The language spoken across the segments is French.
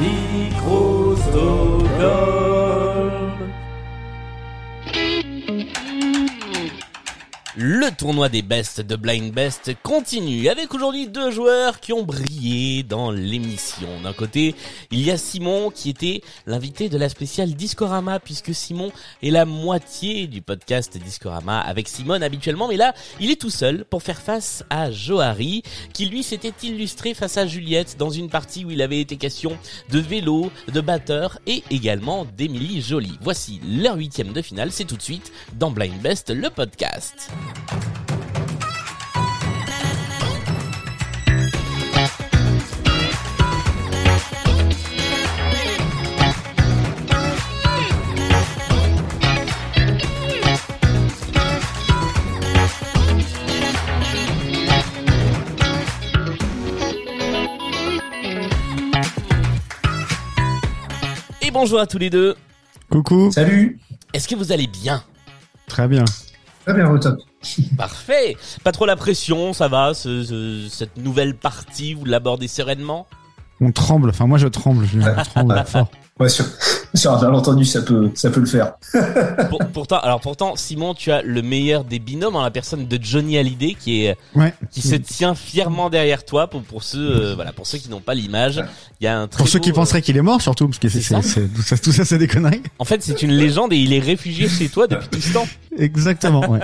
the coast le tournoi des Best de Blind Best continue avec aujourd'hui deux joueurs qui ont brillé dans l'émission. D'un côté, il y a Simon qui était l'invité de la spéciale Discorama puisque Simon est la moitié du podcast Discorama avec Simone habituellement. Mais là, il est tout seul pour faire face à Johari qui lui s'était illustré face à Juliette dans une partie où il avait été question de vélo, de batteur et également d'Emilie Jolie. Voici leur huitième de finale. C'est tout de suite dans Blind Best, le podcast. Et bonjour à tous les deux. Coucou. Salut. Est-ce que vous allez bien? Très bien. Très bien, au top. Parfait. Pas trop la pression, ça va. ce- ce- cette nouvelle partie, vous l'abordez sereinement? On tremble. Enfin, moi, je tremble. Je, je tremble fort. Ouais, sur, sur un malentendu, ça peut, ça peut le faire. Pour- pourtant, alors pourtant, Simon, tu as le meilleur des binômes en la personne de Johnny Hallyday qui est Ouais. qui se tient fièrement derrière toi. Pour pour ceux euh, voilà pour ceux qui n'ont pas l'image, il y a un très Pour ceux qui beau, penseraient qu'il est mort, surtout, parce que c'est, tout ça, tout ça, c'est des conneries. En fait, c'est une légende et il est réfugié chez toi depuis tout ce temps. Exactement. Ouais.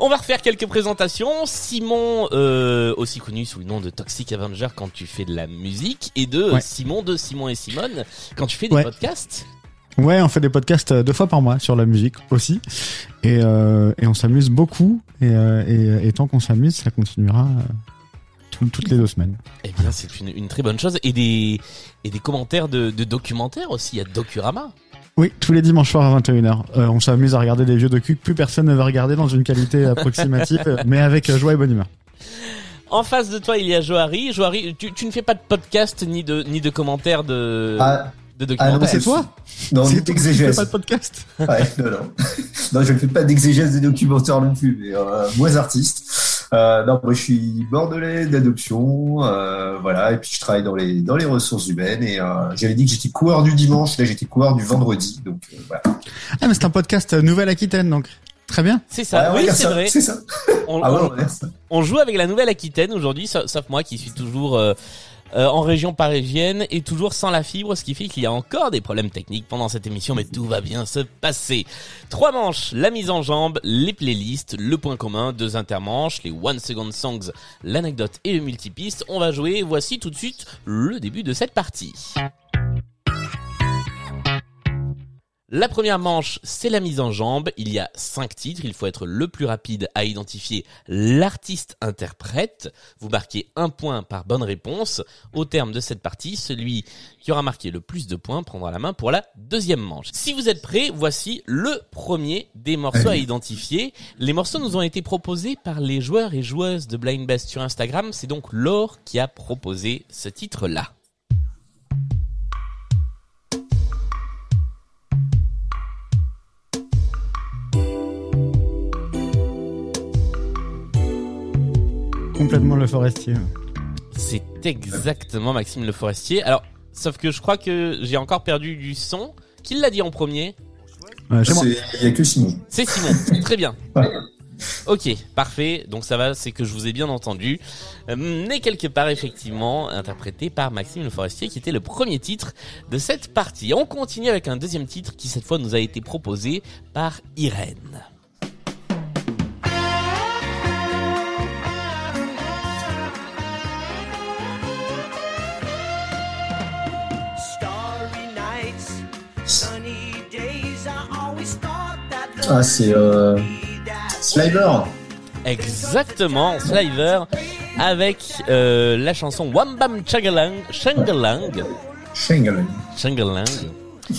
On va refaire quelques présentations. Simon, euh, aussi connu sous le nom de Toxic Avenger quand tu fais de la musique, et de Ouais. Simon de Simon et Simone quand tu fais des Ouais. podcasts. Ouais, on fait des podcasts euh, deux fois par mois sur la musique aussi, et euh, et on s'amuse beaucoup. Et, euh, et, et tant qu'on s'amuse, ça continuera tout- toutes les deux semaines. Eh bien, c'est une, une très bonne chose. Et des et des commentaires de, de documentaires aussi. Il y a Docurama. Oui, tous les dimanches soirs à 21h. Euh, on s'amuse à regarder des vieux docus que plus personne ne va regarder dans une qualité approximative, mais avec euh, joie et bonne humeur. En face de toi, il y a Johari. Johari, tu, tu ne fais pas de podcast ni de ni de commentaires de Ah, de ah documentaires. non, c'est toi Non, C'est toi qui fais pas de podcast Ouais, non, non. non, je ne fais pas d'exégèse des documentaires non plus, mais euh, moins artiste. Euh, non, moi je suis bordelais d'adoption, euh, voilà, et puis je travaille dans les dans les ressources humaines et euh, j'avais dit que j'étais coureur du dimanche, là j'étais coureur du vendredi, donc euh, voilà. Ah, mais c'est un podcast euh, Nouvelle-Aquitaine, donc très bien. C'est ça. Ouais, oui, c'est ça, vrai. C'est ça. On, Ah ouais, on- on joue avec la Nouvelle-Aquitaine aujourd'hui, sa- sauf moi qui suis toujours euh, en région parisienne et toujours sans la fibre, ce qui fait qu'il y a encore des problèmes techniques pendant cette émission, mais tout va bien se passer. Trois manches, la mise en jambe, les playlists, le point commun, deux intermanches, les one second songs, l'anecdote et le multipiste. On va jouer, voici tout de suite le début de cette partie. La première manche, c'est la mise en jambe. Il y a cinq titres. Il faut être le plus rapide à identifier l'artiste-interprète. Vous marquez un point par bonne réponse. Au terme de cette partie, celui qui aura marqué le plus de points prendra la main pour la deuxième manche. Si vous êtes prêts, voici le premier des morceaux à identifier. Les morceaux nous ont été proposés par les joueurs et joueuses de Blind Best sur Instagram. C'est donc Laure qui a proposé ce titre-là. Complètement le forestier. C'est exactement Maxime Le Forestier. Alors, sauf que je crois que j'ai encore perdu du son. Qui l'a dit en premier Euh, Il y a que Simon. C'est Simon. Très bien. Ouais. Ok, parfait. Donc ça va, c'est que je vous ai bien entendu. Euh, né quelque part, effectivement, interprété par Maxime Le Forestier, qui était le premier titre de cette partie. On continue avec un deuxième titre qui, cette fois, nous a été proposé par Irène. Ah, c'est euh, Sliver. Exactement, Sliver, avec euh, la chanson Wam Bam Changalang, Changalang. Changalang.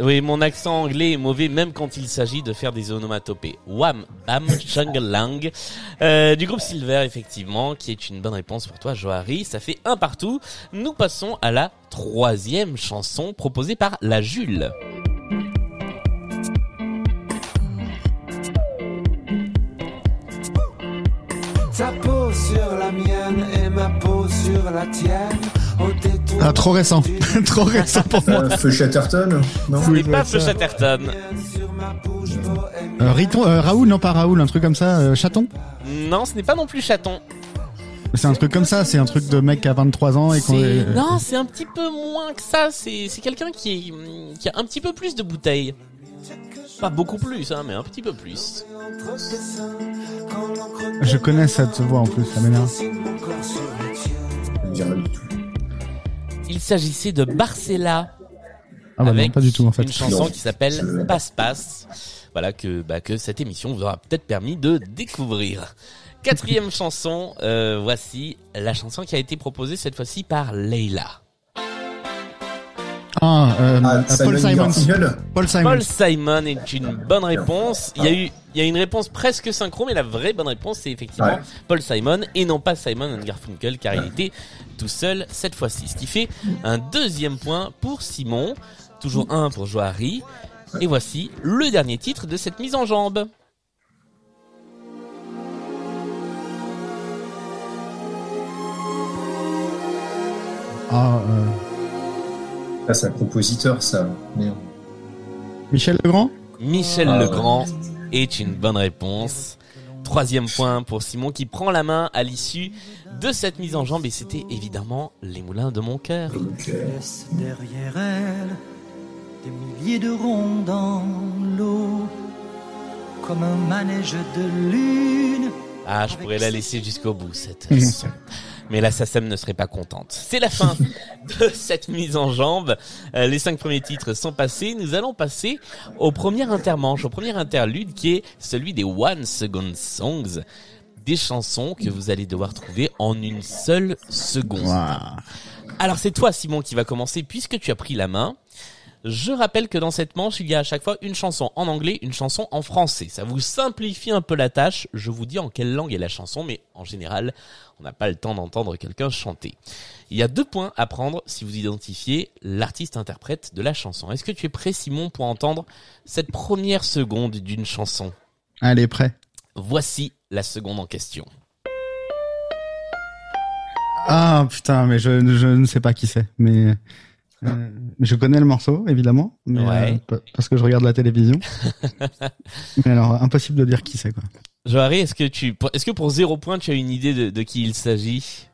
Oui, mon accent anglais est mauvais même quand il s'agit de faire des onomatopées. Wham, bam, changalang. Euh, du groupe Silver, effectivement, qui est une bonne réponse pour toi, Johari. Ça fait un partout. Nous passons à la troisième chanson proposée par la Jules. Ta peau sur la mienne et ma peau sur la tienne. Au détour Ah, trop récent. trop récent pour moi. Euh, Feu Chatterton Non Oui, pas Feu. Chatterton. Euh, Riton, euh, Raoul, non pas Raoul, un truc comme ça, euh, chaton. Non, ce n'est pas non plus Chaton. C'est un truc comme ça, c'est un truc de mec qui a 23 ans et qu'on C'est- Non, c'est un petit peu moins que ça. C'est c'est quelqu'un qui, est- qui a un petit peu plus de bouteilles. Pas beaucoup plus, hein, mais un petit peu plus. je connais cette voix en plus, ça m'énerve. Ça. Il s'agissait de Barcella Ah bah avec non, pas du tout en fait. une chanson Non. qui s'appelle Passe Passe. Voilà que bah, que cette émission vous aura peut-être permis de découvrir. Quatrième chanson, euh, voici la chanson qui a été proposée cette fois-ci par Leila. Ah, euh, Ah, Paul Simon Paul Simons. Paul Simon est une bonne réponse. Il y a eu, il y a une réponse presque synchro, mais la vraie bonne réponse c'est effectivement Ouais. Paul Simon et non pas Simon and Garfunkel car il était tout seul cette fois-ci. Ce qui fait un deuxième point pour Simon, toujours un pour Joari. Et voici le dernier titre de cette mise en jambe. Ah, euh, Ah, c'est un compositeur, ça. Merde. Michel Legrand. Michel Ah ouais. Legrand est une bonne réponse. Troisième point pour Simon qui prend la main à l'issue de cette mise en jambe et c'était évidemment les moulins de mon cœur. Derrière elle des milliers de ronds dans l'eau, comme un manège de lune. Ah, je pourrais la laisser jusqu'au bout, cette Mhm. chanson. Mais la SACEM ne serait pas contente. C'est la fin de cette mise en jambe. Euh, les cinq premiers titres sont passés. Nous allons passer au premier intermanche, au premier interlude qui est celui des One Second Songs. Des chansons que vous allez devoir trouver en une seule seconde. Alors c'est toi Simon qui va commencer puisque tu as pris la main. Je rappelle que dans cette manche, il y a à chaque fois une chanson en anglais, une chanson en français. Ça vous simplifie un peu la tâche. Je vous dis en quelle langue est la chanson, mais en général, on n'a pas le temps d'entendre quelqu'un chanter. Il y a deux points à prendre si vous identifiez l'artiste-interprète de la chanson. Est-ce que tu es prêt Simon pour entendre cette première seconde d'une chanson? Allez, prêt. Voici la seconde en question. Ah putain, mais je, je ne sais pas qui c'est, mais euh, je connais le morceau évidemment, mais Ouais. euh, pa- parce que je regarde la télévision. mais alors impossible de dire qui c'est quoi. Joharry, est-ce que tu, est-ce que pour zéro point, tu as une idée de, de qui il s'agit?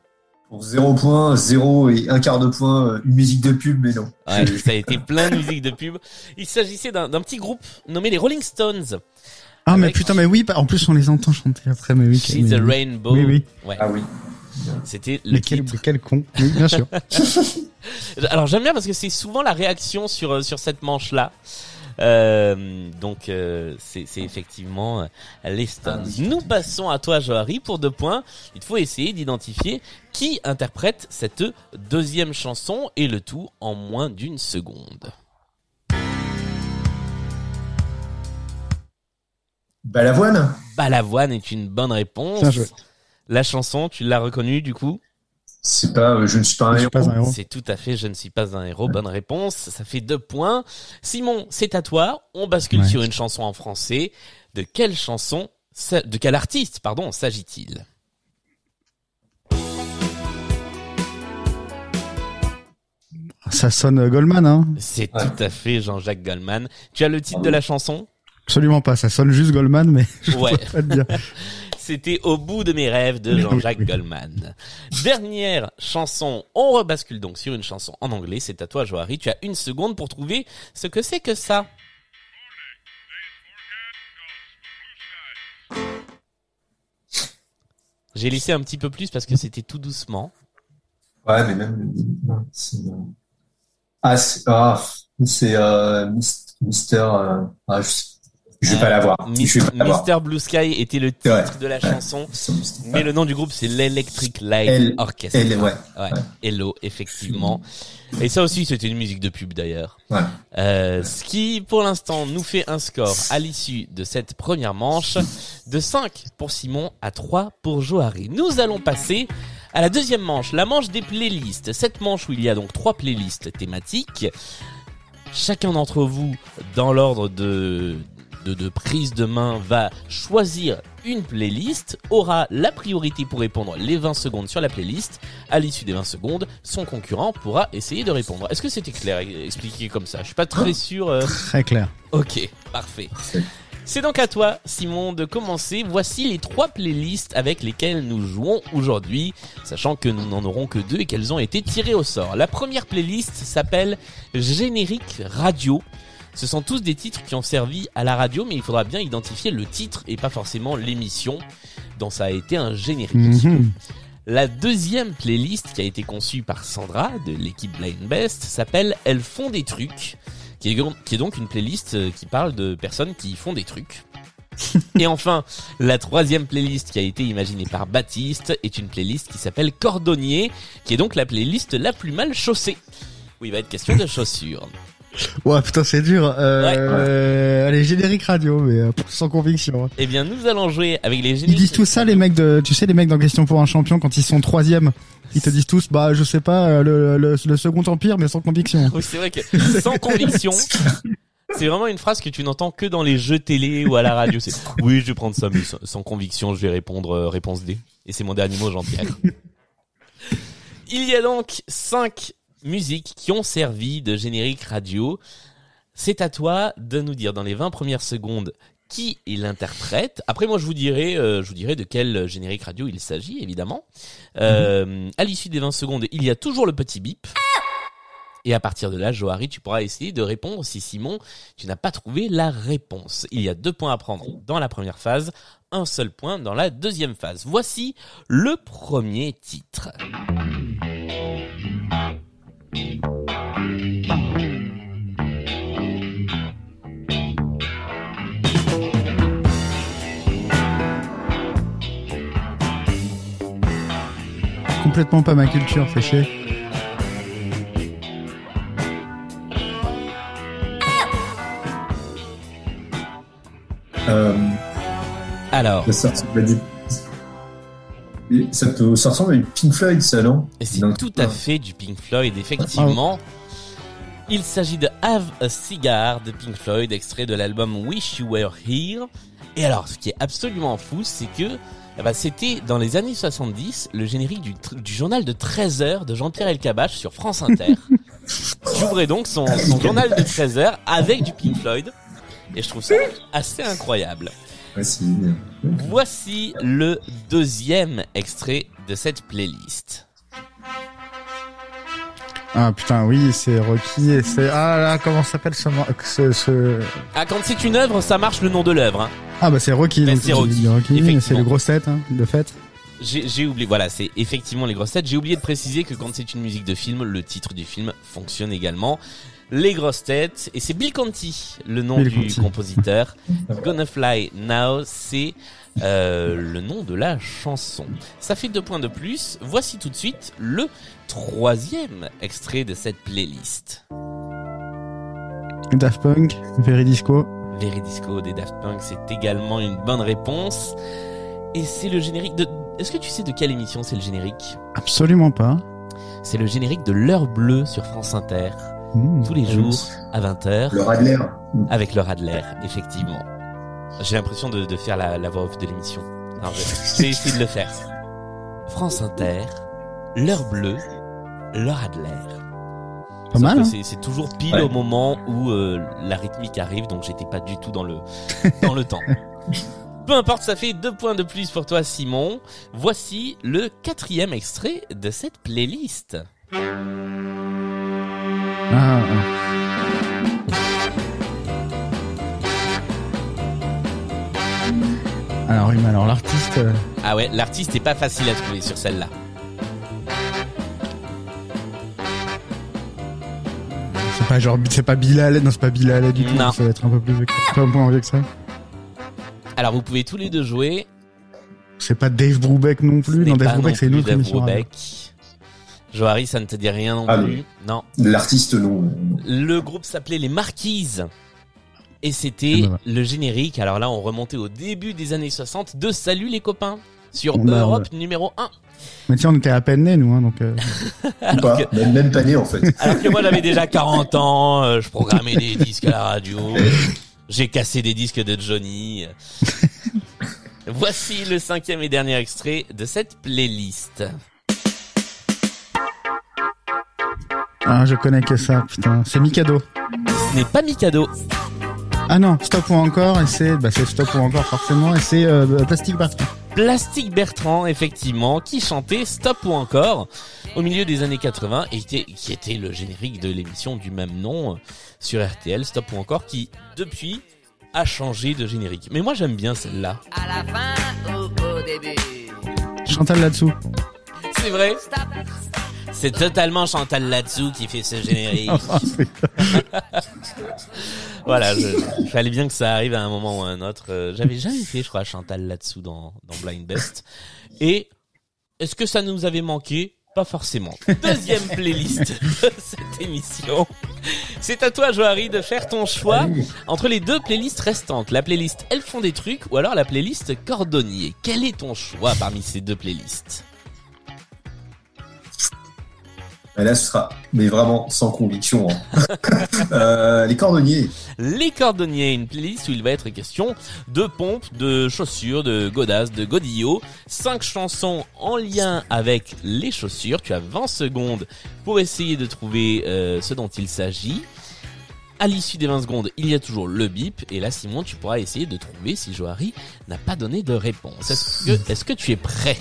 Pour 0 point, 0 et un quart de point, euh, une musique de pub, mais non. Ouais, ça a été plein de musique de pub. Il s'agissait d'un petit groupe nommé les Rolling Stones. Ah mais putain, mais oui, bah, en plus on les entend chanter après, mais oui. She's mais, a Rainbow. Oui, oui. Ouais, Ah oui. c'était le Mais quel, titre. quel con. Oui, bien sûr. Alors j'aime bien parce que c'est souvent la réaction sur euh, sur cette manche là. Euh, donc euh, c'est c'est effectivement les Stones. Nous passons à toi Joharry pour deux points. Il faut essayer d'identifier qui interprète cette deuxième chanson et le tout en moins d'une seconde. Balavoine? Balavoine est une bonne réponse. Bien joué. La chanson, tu l'as reconnue du coup? C'est pas, euh, je ne suis pas un héros. C'est tout à fait, je ne suis pas un héros. Bonne réponse. Ça fait deux points. Simon, c'est à toi. On bascule Ouais. sur une chanson en français. De quelle chanson, de quel artiste, pardon, s'agit-il? Ça sonne Goldman, hein? C'est Ouais. tout à fait Jean-Jacques Goldman. Tu as le titre de la chanson? Absolument pas. Ça sonne juste Goldman, mais je Ouais. pas te dire. C'était Au bout de mes rêves de Jean-Jacques. Goldman. Dernière chanson. On rebascule donc sur une chanson en anglais. C'est à toi, Joharry. Tu as une seconde pour trouver ce que c'est que ça. J'ai laissé un petit peu plus parce que c'était tout doucement. Ouais, mais même. non, c'est, euh, Ah, c'est, ah, c'est, euh, Mis- Mister, euh, ah, je, je vais Euh, pas l'avoir. Mis- Je vais pas l'avoir. Mr. Blue Sky était le titre Ouais. de la chanson. Mister- Mais le nom du groupe, c'est l'Electric Light Orchestra. Ouais. Hello, effectivement. Et ça aussi, c'était une musique de pub d'ailleurs. Euh, ce qui, pour l'instant, nous fait un score à l'issue de cette première manche de 5 pour Simon à 3 pour Joharry. Nous allons passer à la deuxième manche, la manche des playlists. Cette manche où il y a donc trois playlists thématiques. Chacun d'entre vous, dans l'ordre de de, de prise de main va choisir une playlist, aura la priorité pour répondre les 20 secondes sur la playlist. À l'issue des 20 secondes, son concurrent pourra essayer de répondre. Est-ce que c'était clair expliqué comme ça? Je suis pas très sûr. euh, Très clair. Ok, parfait. Parfait. C'est donc à toi, Simon, de commencer. Voici les trois playlists avec lesquelles nous jouons aujourd'hui, sachant que nous n'en aurons que deux et qu'elles ont été tirées au sort. La première playlist s'appelle Générique Radio. Ce sont tous des titres qui ont servi à la radio, mais il faudra bien identifier le titre et pas forcément l'émission dont ça a été un générique. Mhm. La deuxième playlist qui a été conçue par Sandra de l'équipe Blind Best s'appelle Elles font des trucs, qui est, donc une playlist euh, qui parle de personnes qui font des trucs. Et enfin, la troisième playlist qui a été imaginée par Baptiste est une playlist qui s'appelle Cordonnier, qui est donc la playlist la plus mal chaussée. Où il va être question de chaussures. Ouais, putain, c'est dur. Euh, Allez, générique radio, mais euh, sans conviction. Eh bien, nous allons jouer avec les Ils génériques. disent tout ça, les mecs de, tu sais, les mecs dans Question pour un champion, quand ils sont troisième, ils te disent tous, bah, je sais pas, euh, le, le, le second empire, mais sans conviction. Oui, c'est vrai que sans conviction, c'est vraiment une phrase que tu n'entends que dans les jeux télé ou à la radio. C'est oui, je vais prendre ça, mais sans, sans conviction, je vais répondre euh, réponse D. Et c'est mon dernier mot, Jean-Pierre. Il y a donc cinq musiques qui ont servi de générique radio. C'est à toi de nous dire dans les 20 premières secondes qui est l'interprète. Après, moi, je vous dirai, euh, je vous dirai de quel générique radio il s'agit, évidemment. Euh, À l'issue des 20 secondes, il y a toujours le petit bip. Et à partir de là, Johari, tu pourras essayer de répondre si Simon, tu n'as pas trouvé la réponse. Il y a deux points à prendre dans la première phase, un seul point dans la deuxième phase. Voici le premier titre. Complètement pas ma culture, fait chier. Euh, Alors. Ça, ressemble à du Pink Floyd, ça, non? Et c'est tout à fait du Pink Floyd, effectivement. Il s'agit de Have a Cigar de Pink Floyd, extrait de l'album Wish You Were Here. Et alors, ce qui est absolument fou, c'est que eh ben, c'était dans les années 70 le générique du, journal de 13 heures de Jean-Pierre Elkabbach sur France Inter. qui ouvrait donc son, son journal de 13 heures avec du Pink Floyd. Et je trouve ça assez incroyable. Voici le deuxième extrait de cette playlist. Ah putain, oui, c'est Rocky et c'est ah là, comment s'appelle ce, ce, ce... Ah, quand c'est une œuvre, ça marche le nom de l'œuvre. Hein. Ah bah c'est Rocky, Ben, donc c'est j'ai Rocky, Rocky, effectivement. c'est le gros set hein, de fait. J'ai j'ai oublié, voilà, c'est effectivement les grosses têtes. J'ai oublié de préciser que quand c'est une musique de film, le titre du film fonctionne également. Les grosses têtes, et c'est Bill Conti, le nom Bill du Conti. compositeur. Gonna Fly Now, c'est euh, le nom de la chanson. Ça fait deux points de plus. Voici tout de suite le troisième extrait de cette playlist. Daft Punk, Very Disco. Veridisco des Daft Punk, c'est également une bonne réponse. Et c'est le générique de... Est-ce que tu sais de quelle émission c'est le générique? Absolument pas. C'est le générique de l'heure bleue sur France Inter, Mmh. tous les jours à 20h, Le Radler. avec le Radler, effectivement. J'ai l'impression de, de faire la, la voix off de l'émission. Vais essayer de le faire. France Inter, l'heure bleue, le Radler. Pas mal. que hein. c'est- c'est toujours pile Ouais. au moment où euh, la rythmique arrive, donc j'étais pas du tout dans le dans le temps. Peu importe, ça fait deux points de plus pour toi, Simon. Voici le quatrième extrait de cette playlist. Ah, ah. Alors oui, mais alors l'artiste, euh, Ah ouais, l'artiste est pas facile à trouver sur celle-là. c'est pas genre, c'est pas Bilal, non c'est pas Bilal du tout. Non. Ça va être un peu plus vieux que ça. Un peu moins vieux que ça. Alors vous pouvez tous les deux jouer. C'est pas Dave Brubeck non Ce plus. n'est Non, pas Dave Brubeck non c'est une plus autre Dave émission. hein. Brubeck. Johari, ça ne te dit rien non Ah, plus. Non. L'artiste, non. Le groupe s'appelait les Marquises. Et c'était le générique. Alors là, on remontait au début des années 60 de Salut les copains sur Bah, Europe numéro 1. Mais tiens, on était à peine nés nous, hein, donc. euh, Ou pas. Même, même pas né, en fait. Alors que moi j'avais déjà 40 ans, euh, je programmais des disques à la radio. J'ai cassé des disques de Johnny. Voici le cinquième et dernier extrait de cette playlist. Ah, je connais que ça, putain. C'est Mikado. Ce n'est pas Mikado. Ah non, Stop ou encore, et c'est, bah c'est Stop ou encore forcément, et c'est euh, Plastic Bertrand. Plastic Bertrand, effectivement, qui chantait Stop ou encore au milieu des années 80 et qui était, qui était le générique de l'émission du même nom euh, sur RTL, Stop ou encore, qui depuis a changé de générique. Mais moi j'aime bien celle-là. À la fin ou au début Chantal là-dessous. C'est vrai C'est totalement Chantal là-dessous qui fait ce générique. Ah, voilà, je, il fallait bien que ça arrive à un moment ou à un autre. Euh, J'avais jamais fait, je crois, Chantal là-dessous dans, dans Blind Best. Et est-ce que ça nous avait manqué? Pas forcément. Deuxième playlist de cette émission. C'est à toi, Joari, de faire ton choix entre les deux playlists restantes. La playlist Elles font des trucs ou alors la playlist Cordonnier. Quel est ton choix parmi ces deux playlists? Et là, ce sera, mais vraiment sans conviction. hein. Euh, les cordonniers. Les Cordonniers, une playlist où il va être question de pompes, de chaussures, de godasses, de godillots. Cinq chansons en lien avec les chaussures. Tu as 20 secondes pour essayer de trouver euh, ce dont il s'agit. À l'issue des 20 secondes, il y a toujours le bip. Et là, Simon, tu pourras essayer de trouver si Johari n'a pas donné de réponse. Est-ce que, est-ce que tu es prêt?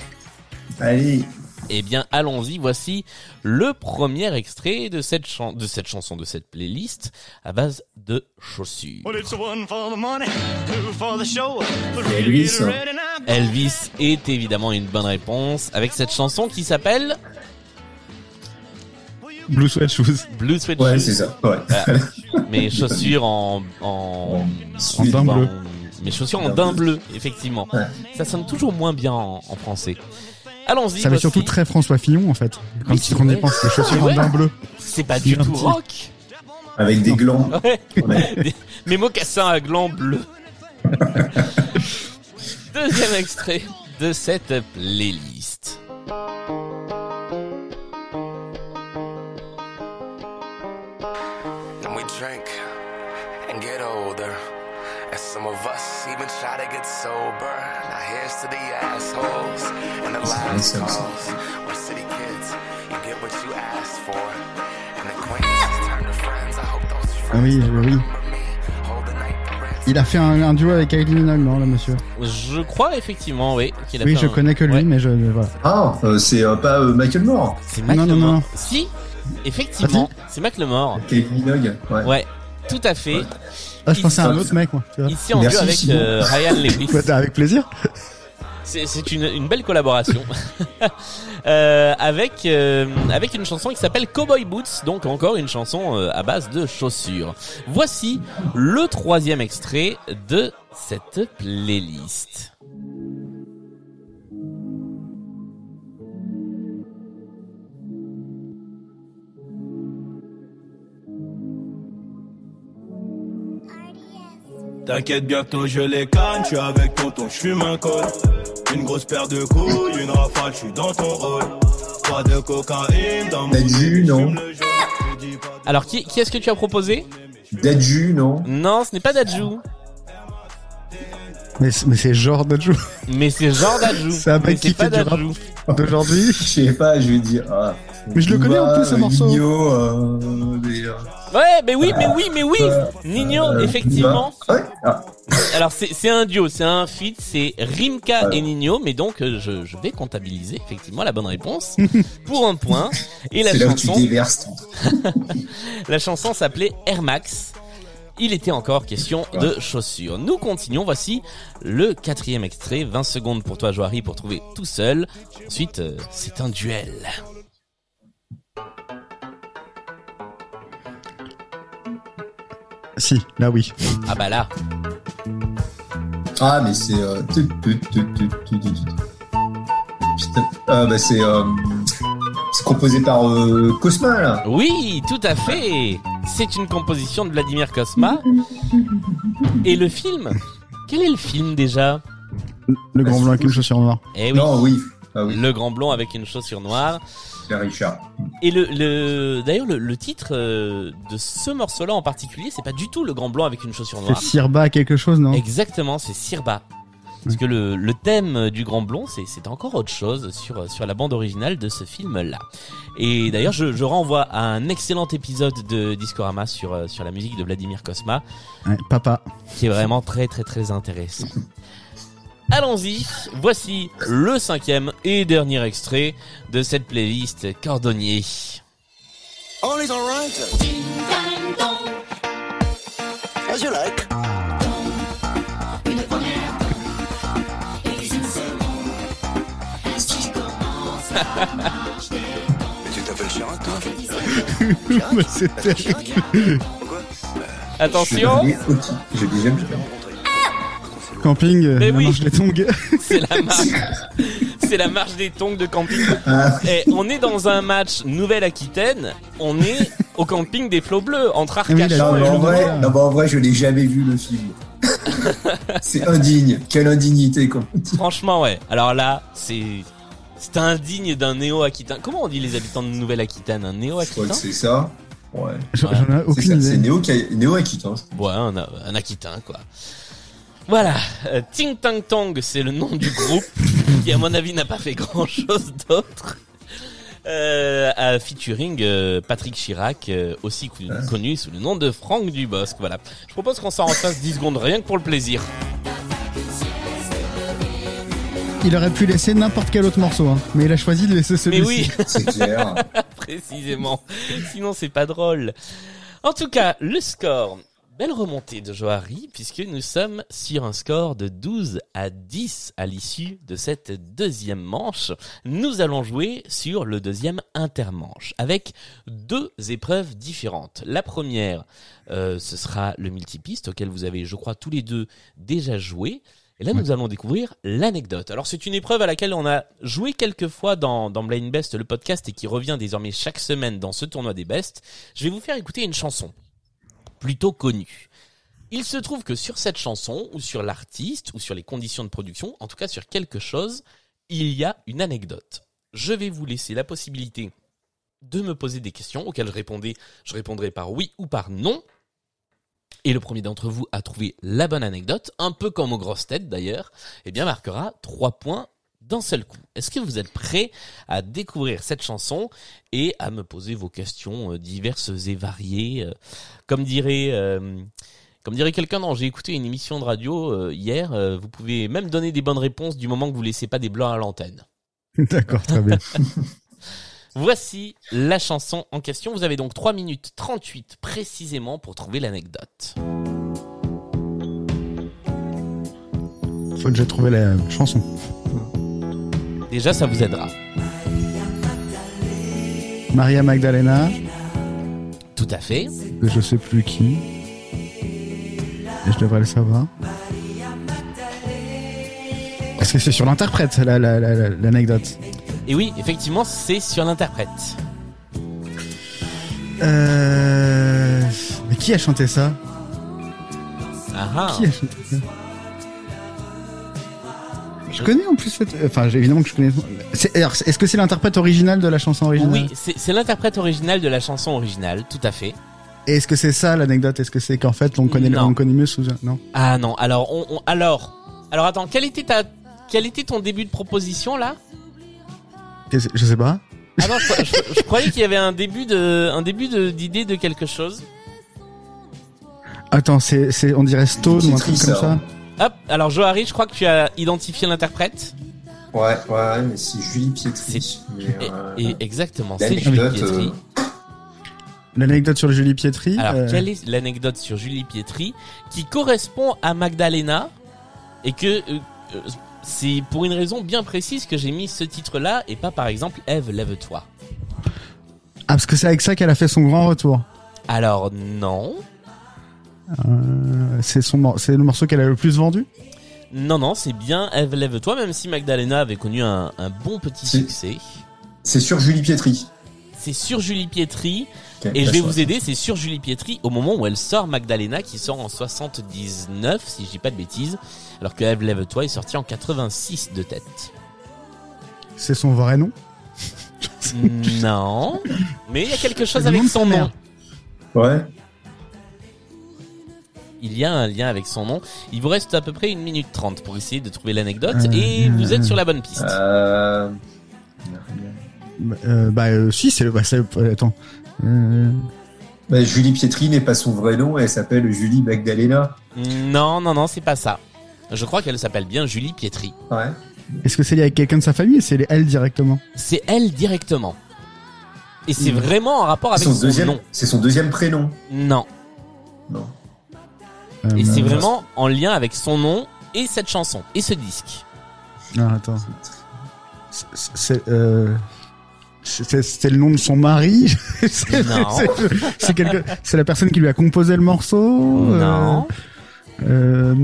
Allez. Eh bien, allons-y. Voici le premier extrait de cette, chan- de cette chanson, de cette playlist à base de chaussures. Well, it's one for the money, two for the show. Three Elvis, hein. Elvis est évidemment une bonne réponse avec cette chanson qui s'appelle Blue Sweat Shoes. Blue Sweat Ouais, Shoes. c'est ça. Ouais. Mes chaussures en en, En daim bleu. mes chaussures en Daim bleu. effectivement. Ouais. Ça sonne toujours moins bien en, en français. Allons-y. Ça voici. surtout très François Fillon, en fait. Quand Oui, qu'on y pense, les chaussures en bleu. C'est pas du tout gentil. rock. Avec des glands. Ouais. Ouais. Des- Mes mocassins à glands bleus. Deuxième extrait de cette playlist. and we drink and get older. And some of us even try to get sober. Now here's to the assholes and the last awesome. calls. We're city kids, you get what you asked for. And acquaintances turn to friends. I hope those Ah oui, friends oui. Il a fait un, un duo avec Kylie Minogue, non, le monsieur? Je crois effectivement, oui. qu'il a Oui, fait je un- connais que lui, Ouais. mais je, voilà. Ah, euh, c'est euh, pas euh, Michael Moore. C'est Non, non, non, non. Si, effectivement, c'est Macklemore. Kate Minogue. Ouais. Ouais, tout à fait. Ouais. Ah, je pensais à un autre mec, moi. Tu vois. Ici en Merci, duo avec Simon. euh, Ryan Lewis. Avec plaisir. C'est c'est une, une belle collaboration. Euh, avec euh, avec une chanson qui s'appelle Cowboy Boots, donc encore une chanson euh, à base de chaussures. Voici le troisième extrait de cette playlist. T'inquiète, bientôt je les canne. Je suis avec tonton, je fume un col. Une grosse paire de couilles, une rafale, je suis dans ton rôle. Pas de cocaïne dans mon Dadju, nez, non. Alors qui, qui est-ce que tu as proposé? Dadju, non Non, ce n'est pas Dadju, Mais, c'est- mais c'est genre jeu mais c'est Jean Dadju. C'est un mec Mais qui fait du rap. Dadju. d'aujourd'hui. Je sais pas, je vais dire. Ah, Mais je le connais en plus, ce morceau. Euh, des, euh, Ouais, mais oui, mais oui, mais oui. euh, Nino, euh, effectivement. Ah, Alors c'est c'est un duo, c'est un feat, c'est Rimka et Nino, mais donc euh, je, je vais comptabiliser effectivement la bonne réponse pour un point. Et la c'est là où tu chanson, la chanson s'appelait Air Max. Il était encore question de chaussures. Nous continuons. Voici le quatrième extrait. 20 secondes pour toi, Joari, pour trouver tout seul. Ensuite, c'est un duel. Si, là oui. Ah bah là, Ah, mais c'est. Euh... tu- tu- tu- tu- tu- tu- tu- Putain. Ah, bah c'est. Euh... C'est composé par euh, Cosma, là. oui, tout à fait. C'est une composition de Vladimir Kosma. Et le film? Quel est le film déjà? Le grand blanc avec une chaussure noire. Eh oui. Non, oui. Ah oui, Le grand blond avec une chaussure noire. c'est Richard. Et le, le d'ailleurs le, le titre euh, de ce morceau-là en particulier, c'est pas du tout le grand blanc avec une chaussure C'est noire. Sirba quelque chose, non? Exactement, c'est Sirba. Parce que le, le thème du Grand Blond, c'est, c'est encore autre chose sur, sur la bande originale de ce film-là. Et d'ailleurs, je, je renvoie à un excellent épisode de Discorama sur, euh, sur la musique de Vladimir Kosma, Ouais, Papa. qui est vraiment très très très intéressant. Allons-y, voici le cinquième et dernier extrait de cette playlist Cordonnier. All is alright. As you like. Mais tu t'appelles Chirac, toi Mais c'est terrible. Attention, Je dis, ok, Camping, euh, Mais la oui. marche des tongs. c'est la marche, c'est la marche des tongs de camping. Ah, Et on est dans un match Nouvelle-Aquitaine, on est au camping des flots bleus entre oui, Arcachon là, non, et mais en vrai, non, mais en vrai, je n'ai jamais vu le film. c'est indigne. Quelle indignité, quoi. Franchement, ouais. Alors là, c'est c'est indigne d'un néo-aquitain. Comment on dit les habitants de Nouvelle-Aquitaine? Un Je crois néo-aquitain? que c'est ça. Ouais. J'en Ouais. j'en ai C'est aucune c'est idée. néo, néo Aquitain. Ouais, un, un aquitain, quoi. Voilà. Euh, Ting Tang Tong, c'est le nom du groupe qui, à mon avis, n'a pas fait grand-chose d'autre. Euh, à featuring euh, Patrick Chirac, euh, aussi cou- connu sous le nom de Franck Dubosc. Voilà. Je propose qu'on s'en refasse 10 secondes, rien que pour le plaisir. Il aurait pu laisser n'importe quel autre morceau, hein. mais il a choisi de laisser celui-ci. Mais oui, C'est clair. précisément. Sinon, c'est pas drôle. En tout cas, le score. Belle remontée de Johari, puisque nous sommes sur un score de 12 à 10 à l'issue de cette deuxième manche. Nous allons jouer sur le deuxième intermanche, avec deux épreuves différentes. La première, euh, ce sera le multipiste, auquel vous avez, je crois, tous les deux déjà joué. Et là, nous allons découvrir l'anecdote. Alors, c'est une épreuve à laquelle on a joué quelques fois dans, dans Blind Best, le podcast, et qui revient désormais chaque semaine dans ce tournoi des Best. Je vais vous faire écouter une chanson plutôt connue. Il se trouve que sur cette chanson, ou sur l'artiste, ou sur les conditions de production, en tout cas sur quelque chose, il y a une anecdote. Je vais vous laisser la possibilité de me poser des questions auxquelles je répondais, je répondrai par oui ou par non. Et le premier d'entre vous à trouver la bonne anecdote, un peu comme aux grosses têtes d'ailleurs, eh bien marquera trois points d'un seul coup. Est-ce que vous êtes prêts à découvrir cette chanson et à me poser vos questions euh, diverses et variées euh, Comme dirait, euh, comme dirait quelqu'un, non, j'ai écouté une émission de radio euh, hier. euh, vous pouvez même donner des bonnes réponses du moment que vous laissez pas des blancs à l'antenne. D'accord, très bien. Voici la chanson en question. Vous avez donc 3 minutes 38 précisément pour trouver l'anecdote. Faut que j'ai trouvé la chanson. Déjà, ça vous aidera. Maria Magdalena, Tout à fait. je sais plus qui. Et je devrais le savoir. Est-ce que c'est sur l'interprète, la- la- la- la- l'anecdote Et oui, effectivement, c'est sur l'interprète. Euh... Mais qui a chanté ça? Ah ah. Qui a chanté ça? Je connais en plus cette... Enfin, j'ai- évidemment que je connais... C'est- alors, Est-ce que c'est l'interprète original de la chanson originale? Oui, c'est l'interprète original de la chanson originale, tout à fait. Et est-ce que c'est ça l'anecdote? Est-ce que c'est qu'en fait on connaît, on connaît mieux sous... Non? Ah non, alors on, on- alors alors attends, quel était ta quel était ton début de proposition là? Je sais pas. Ah non, je, je- je croyais qu'il y avait un début de un début de- d'idée de quelque chose. Attends, c'est, c'est, on dirait Stone ou un truc comme ça. Hop, alors Johari, je crois que tu as identifié l'interprète. Ouais, ouais, mais c'est Julie Pietri. C'est- Mais, Et, euh, et exactement, c'est Julie Pietri. euh, L'anecdote sur Julie Pietri. Alors, euh, quelle est l'anecdote sur Julie Pietri qui correspond à Magdalena et que c'est pour une raison bien précise que j'ai mis ce titre-là et pas par exemple Eve, lève-toi. Ah, parce que c'est avec ça qu'elle a fait son grand retour. Alors non, Euh, c'est son, c'est le morceau qu'elle a le plus vendu? non, non, c'est bien Eve, lève-toi, même si Magdalena avait connu un, un bon petit succès. C'est sur Julie Pietri. C'est sur Julie Pietri et je vais vous aider, c'est sur Julie Pietri au moment où elle sort Magdalena qui sort en 79 si je dis pas de bêtises, alors que Eve, lève-toi est sorti en 86 de tête. C'est son vrai nom? Non. Mais il y a quelque chose avec son nom. Ouais. Il y a un lien avec son nom. Il vous reste à peu près une minute trente pour essayer de trouver l'anecdote Euh, et vous êtes sur la bonne piste. Euh... Bah, euh, bah euh, si, c'est le. Bah, euh, attends. Euh, bah, Julie Pietri n'est pas son vrai nom, elle s'appelle Julie Magdalena. Non, non, non, c'est pas ça. Je crois qu'elle s'appelle bien Julie Pietri. Ouais. Est-ce que c'est lié avec quelqu'un de sa famille ou c'est elle directement? C'est elle directement. Et c'est Mm. vraiment en rapport avec Son son, deuxième, nom. c'est son deuxième prénom. Non. Non. Euh, Et c'est vraiment en lien avec son nom et cette chanson et ce disque. Non, attends. C'est- C'est euh, le nom de son mari? C'est- Non. c'est- C'est quelqu'un- c'est la personne qui lui a composé le morceau? euh, Non. Euh,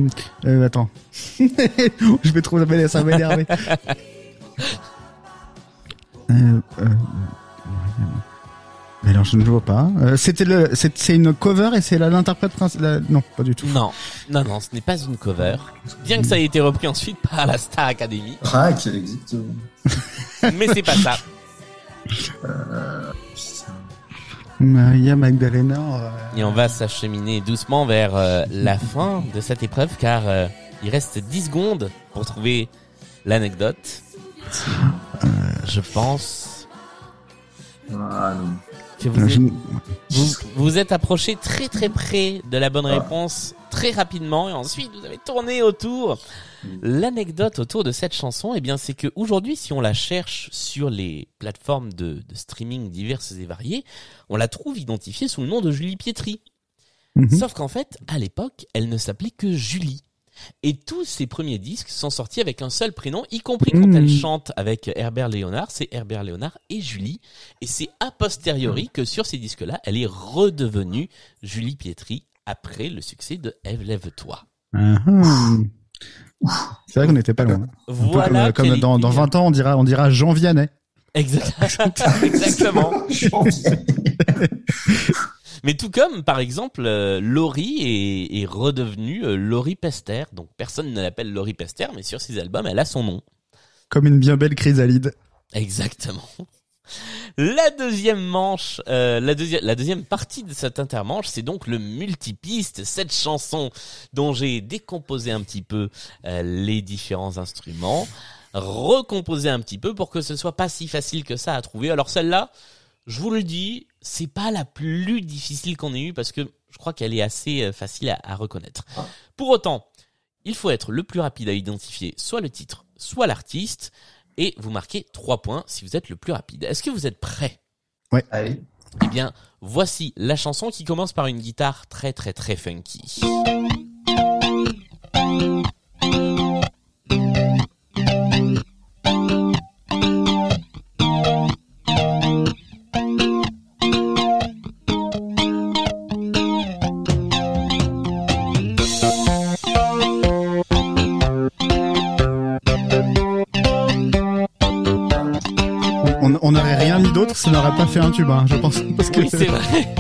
euh, attends. je vais trop ça va m'énerver. euh, euh, alors je ne vois pas. Euh, C'était le, c'est c'est une cover et c'est la- l'interprète principal. Non, pas du tout. Non, non, non, ce n'est pas une cover. Bien que ça ait été repris ensuite par la Star Academy, Rack, exactement. mais c'est pas ça. Maria Magdalena. euh, Et on va s'acheminer doucement vers euh, la fin de cette épreuve car euh, il reste 10 secondes pour trouver l'anecdote. Je pense Ah non. Que vous je- êtes, vous, vous êtes approché très très près de la bonne Ah. réponse très rapidement et ensuite vous avez tourné autour. L'anecdote autour de cette chanson, eh bien, c'est que aujourd'hui, si on la cherche sur les plateformes de, de streaming diverses et variées, on la trouve identifiée sous le nom de Julie Pietri. Mhm. Sauf qu'en fait, à l'époque, elle ne s'appelait que Julie. Et tous ses premiers disques sont sortis avec un seul prénom, y compris quand Mhm. elle chante avec Herbert Léonard, c'est Herbert Léonard et Julie. Et c'est a posteriori que sur ces disques-là, elle est redevenue Julie Pietri après le succès de Ève Lève-toi. Ah. C'est vrai qu'on n'était pas loin. Un peu Voilà. comme, dans, dans équilibre. 20 ans, on dira, on dira Jean Vianney. Exact- Exactement. Mais tout comme, par exemple, euh, Laurie est, est redevenue euh, Laurie Pester. Donc personne ne l'appelle Laurie Pester, mais sur ses albums, elle a son nom. Comme une bien belle chrysalide. Exactement. La deuxième manche, euh, la, deuxième, la deuxième partie de cette intermanche, c'est donc le multipiste, cette chanson dont j'ai décomposé un petit peu euh, les différents instruments, recomposé un petit peu pour que ce soit pas si facile que ça à trouver. Alors celle-là, je vous le dis, c'est pas la plus difficile qu'on ait eue parce que je crois qu'elle est assez euh, facile à, à reconnaître. Pour autant, il faut être le plus rapide à identifier soit le titre, soit l'artiste, et vous marquez 3 points si vous êtes le plus rapide. Est-ce que vous êtes prêt Allez. Eh bien, voici la chanson qui commence par une guitare très très très funky. Ça n'aurait pas fait un tube, hein, je pense. Parce que Oui, c'est vrai.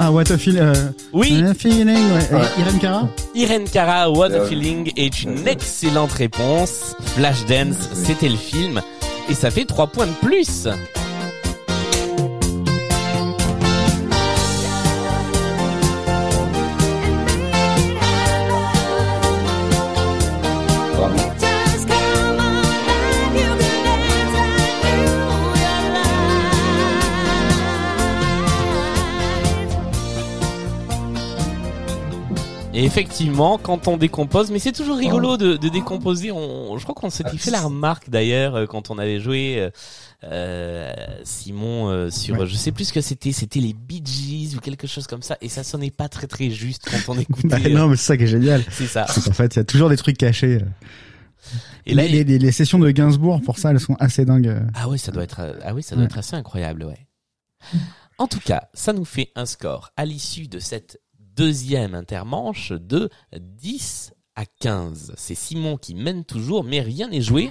Ah, what a feel, euh, Oui, a feeling, ouais. Ouais. Irene Cara Irene Cara, What a Euh, Feeling est une excellente réponse. Flashdance, c'était le film. Et ça fait 3 points de plus. Effectivement, quand on décompose, mais c'est toujours rigolo de, de décomposer. On, je crois qu'on s'était fait la remarque d'ailleurs euh, quand on avait joué euh, euh, Simon euh, sur, Ouais. je sais plus ce que c'était, c'était les Bee Gees ou quelque chose comme ça, et ça sonnait pas très très juste quand on écoutait. Bah, Non, mais c'est ça qui est génial. c'est ça. Qu'en fait, il y a toujours des trucs cachés. Et là, les, les, les- sessions de Gainsbourg, pour ça, elles sont assez dingues. ah oui, ça doit être, euh, ah oui, ça doit Ouais. être assez incroyable, ouais. En tout cas, ça nous fait un score à l'issue de cette deuxième intermanche de 10 à 15. C'est Simon qui mène toujours, mais rien n'est joué,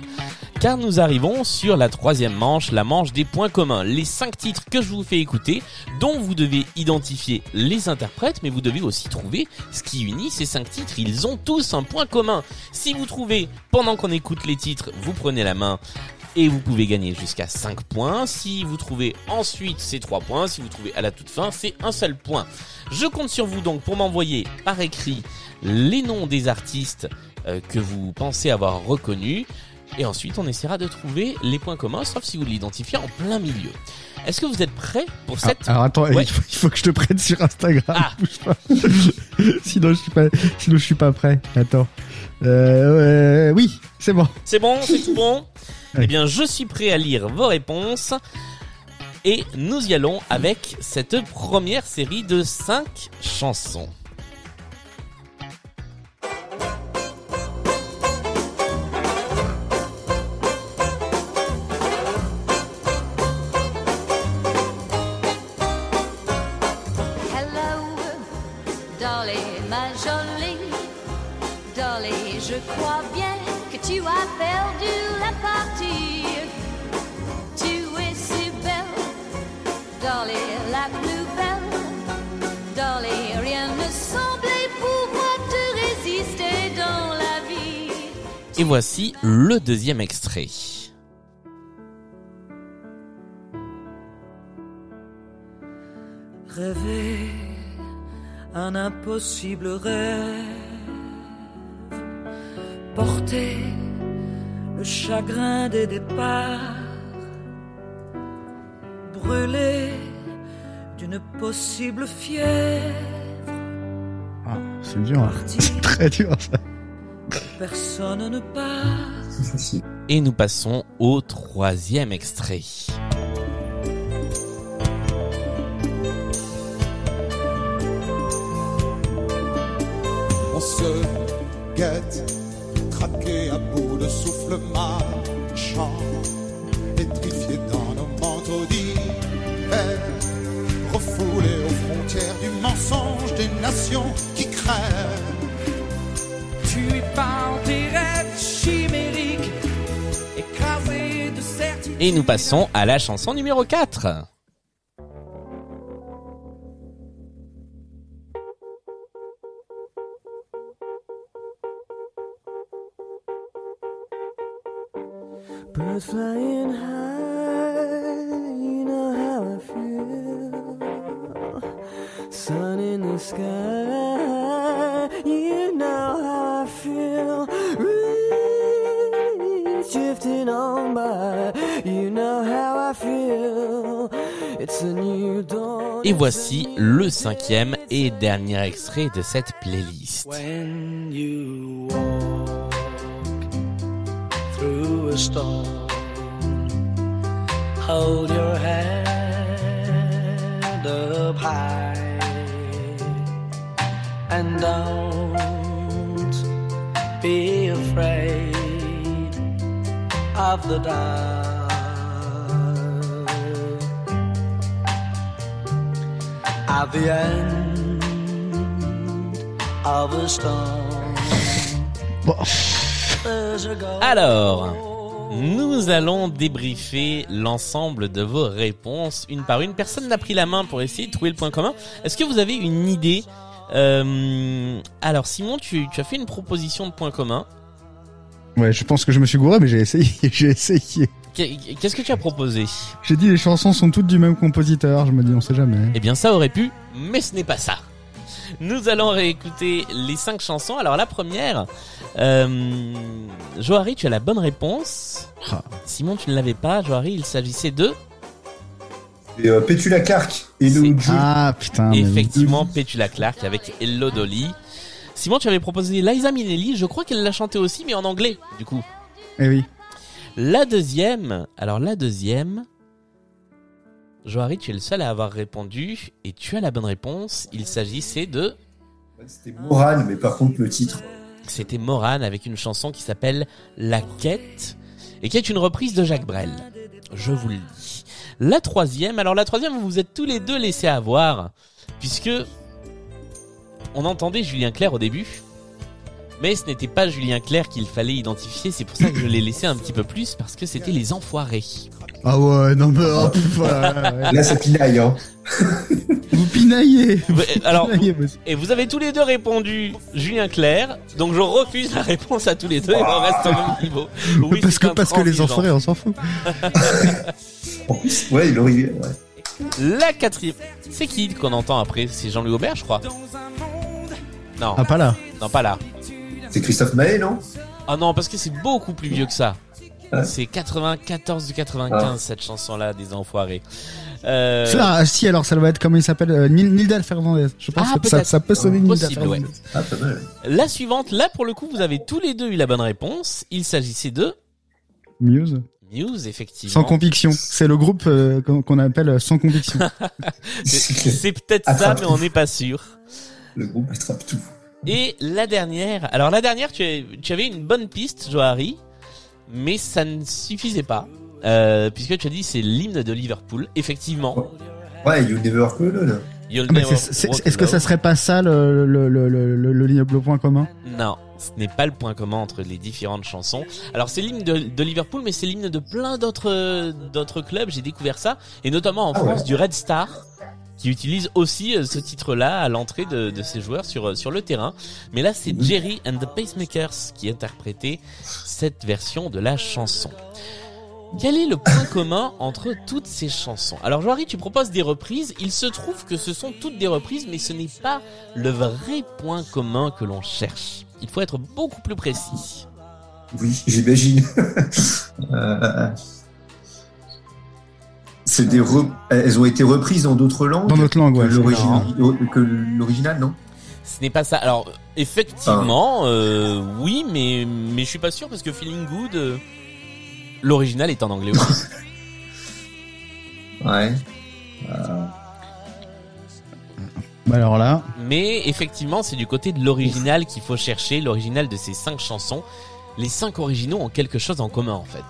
car nous arrivons sur la troisième manche, la manche des points communs. Les cinq titres que je vous fais écouter, dont vous devez identifier les interprètes, mais vous devez aussi trouver ce qui unit ces cinq titres. Ils ont tous un point commun. Si vous trouvez, pendant qu'on écoute les titres, vous prenez la main et vous pouvez gagner jusqu'à 5 points. Si vous trouvez ensuite ces 3 points, si vous trouvez à la toute fin, c'est un seul point. Je compte sur vous donc pour m'envoyer par écrit les noms des artistes euh, que vous pensez avoir reconnus. Et ensuite, on essaiera de trouver les points communs, sauf si vous l'identifiez en plein milieu. Est-ce que vous êtes prêts pour Ah, cette... alors attends, Ouais. il, faut, il faut que je te prenne sur Instagram. Ah. bouge pas. sinon je suis pas, sinon je suis pas prêt. Attends. Euh, euh, oui, c'est bon. C'est bon, c'est tout bon. Eh bien, je suis prêt à lire vos réponses. Et nous y allons avec cette première série de 5 chansons. Voici le deuxième extrait. Rêver un impossible rêve, porter le chagrin des départs, brûler d'une possible fièvre, Ah, c'est dur. hein. C'est très dur ça. Personne ne facile. Et nous passons au troisième extrait. Et nous passons à la chanson numéro 4. Voici le cinquième et dernier extrait de cette playlist. When you walk through a storm, hold your head up high and don't be afraid of the dark. At the end of a storm, Bon. there's a goal. Alors, nous allons débriefer l'ensemble de vos réponses une par une. Personne n'a pris la main pour essayer de trouver le point commun. Est-ce que vous avez une idée Euh, Alors, Simon, tu, tu as fait une proposition de point commun. Ouais, je pense que je me suis gouré, mais j'ai essayé. J'ai essayé. Qu'est- Qu'est-ce que tu as proposé J'ai dit les chansons sont toutes du même compositeur. Je me dis, on sait jamais. Eh bien, ça aurait pu, mais ce n'est pas ça. Nous allons réécouter les cinq chansons. Alors, la première, euh, Johari, tu as la bonne réponse. Ah. Simon, tu ne l'avais pas. Johari, il s'agissait de... Et euh, Petula Clark et le. Ah putain. mais. Effectivement, Petula Clark avec Hello Dolly. Simon, tu avais proposé Liza Minnelli. Je crois qu'elle l'a chanté aussi, mais en anglais, du coup. Eh oui. La deuxième, alors la deuxième, Johari, tu es le seul à avoir répondu et tu as la bonne réponse. Il s'agissait de, C'était Morane, mais par contre le titre. c'était Morane avec une chanson qui s'appelle La Quête et qui est une reprise de Jacques Brel. Je vous le dis. La troisième, alors la troisième, vous vous êtes tous les deux laissés avoir puisque on entendait Julien Clerc au début, Mais ce n'était pas Julien Clerc qu'il fallait identifier, c'est pour ça que je l'ai laissé un petit peu plus, parce que c'était les enfoirés. Ah ouais, non mais oh, pff, ouais, ouais. Là, ça pinaille, hein. vous pinaillez. Alors, Pinaillez, et vous avez tous les deux répondu Julien Clerc, donc je refuse la réponse à tous les deux et on reste au même niveau. Oui, parce que parce que les enfoirés, on s'en fout. En plus, ouais, il aurait ouais. La quatrième, c'est qui qu'on entend après? C'est Jean-Louis Aubert, je crois. Non, Ah pas là. non, pas là. C'est Christophe Maé, non? Ah non, parce que c'est beaucoup plus vieux que ça. C'est 94 ou 95 Ah. cette chanson-là des Enfoirés. Euh, Ah si alors ça doit être comment il s'appelle euh, Nil- Nildal Fernandez. Je pense Ah, que ça, peut sonner ouais. Fernandez. Ah. La suivante, là pour le coup, vous avez tous les deux eu la bonne réponse. Il s'agissait de Muse. Muse, effectivement. Sans conviction. C'est le groupe euh, qu'on appelle euh, sans conviction. C'est peut-être ça, mais on n'est pas sûr. Le groupe attrape tout. Et la dernière, alors la dernière, tu, as- tu avais une bonne piste, Johari, mais ça ne suffisait pas. Euh, puisque tu as dit c'est l'hymne de Liverpool, effectivement. Ouais, You Never. You'll Ah, Est-ce que ça serait pas ça le le le le, le, le, le point commun? Non, ce n'est pas le point commun entre les différentes chansons. Alors c'est l'hymne de, de Liverpool, mais c'est l'hymne de plein d'autres d'autres clubs. J'ai découvert ça, et notamment en Ah France ouais. du Red Star, qui utilise aussi euh, ce titre-là à l'entrée de, de ses joueurs sur euh, sur le terrain. Mais là, c'est. Jerry and the Pacemakers qui interprétait cette version de la chanson. Quel est le point commun entre toutes ces chansons? Alors Joari, tu proposes des reprises. Il se trouve que ce sont toutes des reprises, mais ce n'est pas le vrai point commun que l'on cherche. Il faut être beaucoup plus précis. Oui, j'imagine. Euh, C'est des re- Elles ont été reprises dans d'autres langues Dans notre langue, ouais. que l'original, non? Ce n'est pas ça. Alors effectivement, euh, oui, mais mais je suis pas sûr parce que Feeling Good, euh, l'original est en anglais aussi. Ouais. Bah alors là, mais effectivement, c'est du côté de l'original qu'il faut chercher. L'original de ces cinq chansons. Les cinq originaux ont quelque chose en commun en fait.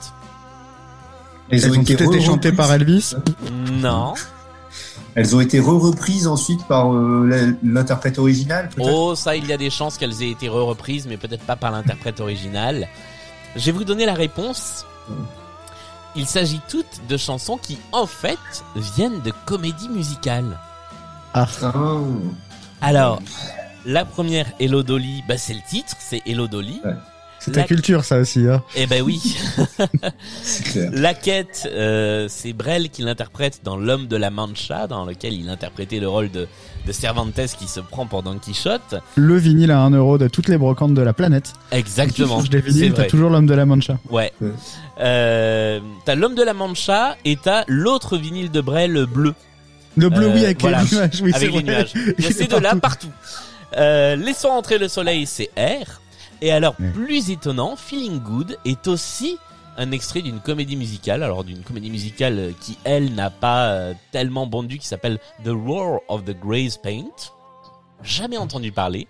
Elles, ont été re-reprises- chantées par Elvis. Non. Elles ont été re-reprises ensuite par euh, l'interprète original, Oh, ça, il y a des chances qu'elles aient été reprises, mais peut-être pas par l'interprète original. Je vais vous donner la réponse. Il s'agit toutes de chansons qui, en fait, viennent de comédies musicales. Ah. Alors, la première, Hello Dolly, bah, c'est le titre, c'est Hello Dolly. C'est ta La- culture ça aussi. Hein. Eh ben oui. C'est clair. La quête, euh, c'est Brel qui l'interprète dans L'homme de la Mancha, dans lequel il interprétait le rôle de, de Cervantes qui se prend pour Don Quichotte. Le vinyle à 1 euro de toutes les brocantes de la planète. Exactement. Je les c'est vinyles, t'as toujours l'homme de la Mancha. Ouais. Ouais. Euh, t'as l'homme de la Mancha et t'as l'autre vinyle de Brel bleu. Le bleu, Euh, oui, avec voilà. les nuages. Oui, c'est avec les vrai. nuages. Il y a ces deux-là partout. partout. Euh, Laissons entrer le soleil, c'est R. Et alors, plus étonnant, Feeling Good est aussi un extrait d'une comédie musicale. Alors, d'une comédie musicale qui, elle, n'a pas euh, tellement bondu, qui s'appelle The Roar of the Grey's Paint. Jamais entendu parler.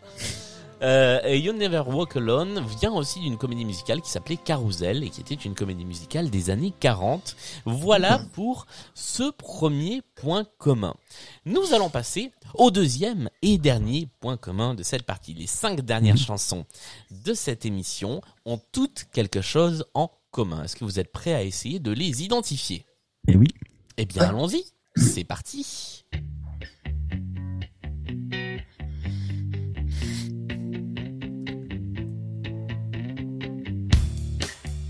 Euh, et You Never Walk Alone vient aussi d'une comédie musicale qui s'appelait Carousel et qui était une comédie musicale des années 40. Voilà pour ce premier point commun. Nous allons passer au deuxième et dernier point commun de cette partie. Les cinq dernières chansons de cette émission ont toutes quelque chose en commun. Est-ce que vous êtes prêts à essayer de les identifier? Et oui. Eh bien, allons-y. C'est parti.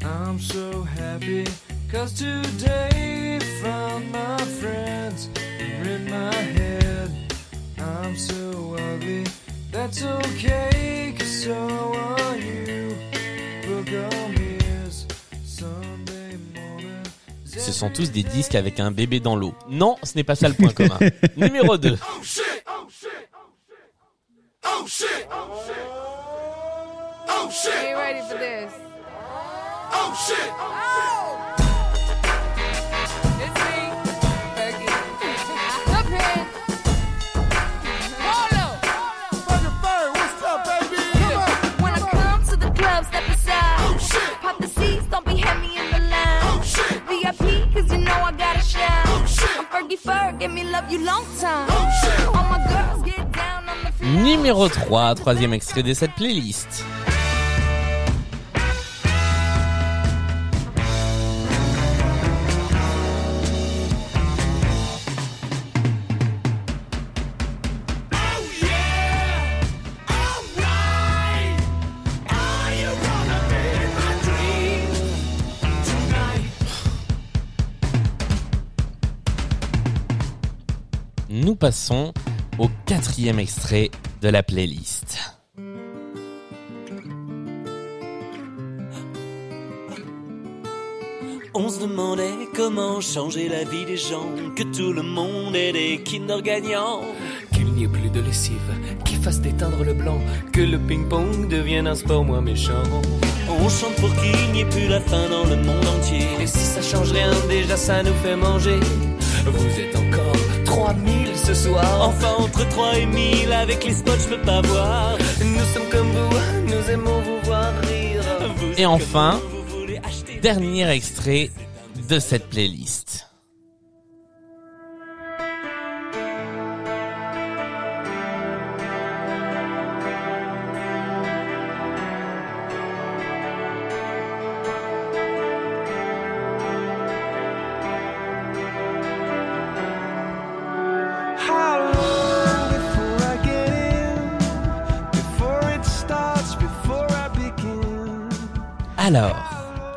I'm so happy cause today found my friends are in my head. I'm so ugly, that's okay cause so are you. Ce sont tous des disques avec un bébé dans l'eau. Non, ce n'est pas ça le point commun. Numéro 2. Oh shit! Oh shit! Oh shit! Oh shit! Oh shit! Are you ready for this? Oh shit! Oh! It's me, Fergie. Up here. Polo. What's up, baby? When I come to the club, step aside. Oh shit! Pop the seats, don't be heavy in the line. Oh shit! VIP, cause you know I gotta shine. Oh shit! I'm Fergie Ferg, give me love you long time. Oh shit! All my girls get down on the floor. Numéro 3, troisième extrait de cette playlist. Passons au quatrième extrait de la playlist. On se demandait comment changer la vie des gens, que tout le monde ait des Kinder gagnants. Qu'il n'y ait plus de lessive, qui fasse déteindre le blanc, que le ping-pong devienne un sport moins méchant. On chante pour qu'il n'y ait plus la faim dans le monde entier. Et si ça change rien, déjà ça nous fait manger. Vous êtes encore 3000 ce soir. Enfin, entre 3 et 1000, avec les spots, je peux pas voir. Nous sommes comme vous, nous aimons vous voir rire. Vous Et enfin, dernier extrait de cette playlist.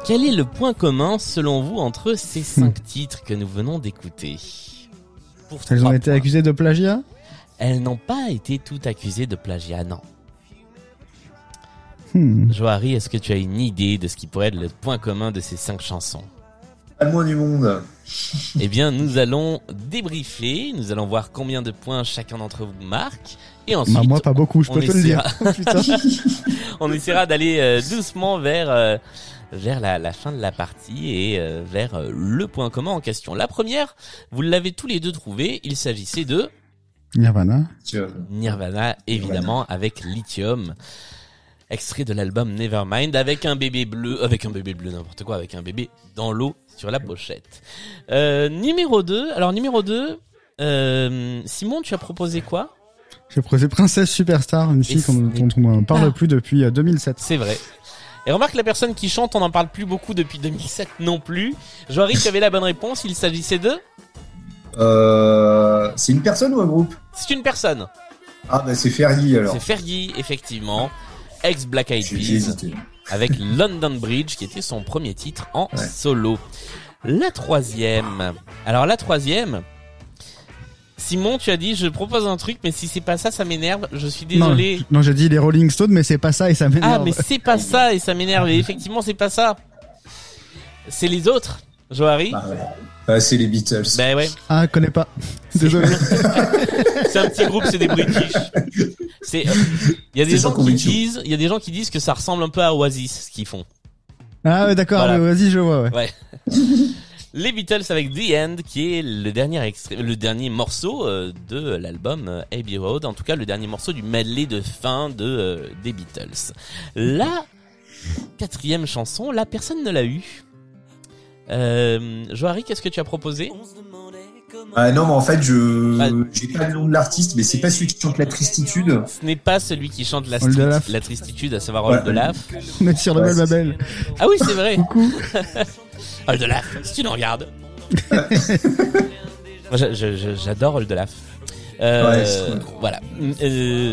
Quel est le point commun selon vous entre ces cinq titres que nous venons d'écouter? Pour Elles ont été points. accusées de plagiat? Elles n'ont pas été toutes accusées de plagiat, non. Hmm. Joari, est-ce que tu as une idée de ce qui pourrait être le point commun de ces cinq chansons? Pas le moins du monde. Eh bien, nous allons débriefer, nous allons voir combien de points chacun d'entre vous marque, et ensuite... Bah, moi, pas beaucoup, je on peux te le dire. on essaiera d'aller euh, doucement vers euh, vers la, la fin de la partie et euh, vers euh, le point commun en question. La première, vous l'avez tous les deux trouvé, il s'agissait de Nirvana. Nirvana, évidemment, avec Lithium. Extrait de l'album Nevermind avec un bébé bleu, avec un bébé bleu, n'importe quoi, avec un bébé dans l'eau sur la pochette. Euh, numéro 2, alors numéro 2, euh, Simon, tu as proposé quoi? J'ai proposé Princesse Superstar, une fille dont on ne parle pas- plus depuis euh, 2007. C'est vrai. Et remarque la personne qui chante, on n'en parle plus beaucoup depuis 2007 non plus. Joari, tu avais la bonne réponse, il s'agissait de? Euh, c'est une personne ou un groupe? C'est une personne. Ah bah c'est Fergie alors. C'est Fergie, effectivement, ex Black Eyed Peas, avec London Bridge, qui était son premier titre en solo. La troisième. Alors la troisième. Simon, tu as dit, je propose un truc, mais si c'est pas ça, ça m'énerve. Je suis désolé. Non, non, j'ai dit les Rolling Stones, mais c'est pas ça et ça m'énerve. Ah, mais c'est pas ça et ça m'énerve. Et effectivement, c'est pas ça. C'est les autres. Joari. Ah ouais. Ah, c'est les Beatles. Ben ouais. Ah, connais pas. Désolé. c'est un petit groupe, c'est des British. C'est, euh, il y a des gens qui disent, il y a des gens qui disent que ça ressemble un peu à Oasis, ce qu'ils font. Ah, ouais, d'accord, Voilà. vas-y, je vois, ouais. Ouais. Les Beatles avec The End, qui est le dernier extrait, le dernier morceau euh, de l'album euh, Abbey Road, en tout cas le dernier morceau du medley de fin de euh, des Beatles. La quatrième chanson, la personne ne l'a eu. Euh, Joari, qu'est-ce que tu as proposé? Ah non mais en fait je j'ai pas le nom de l'artiste mais c'est pas celui qui chante la tristitude. Ce n'est pas celui qui chante la, Olaf. la tristitude, à savoir Ouais. Old Olaf. On est sur le Ouais, même label. Ah oui, c'est vrai. Coucou. Old Olaf, si tu nous regardes. J'adore Old Olaf. Euh, Ouais, c'est voilà. Euh,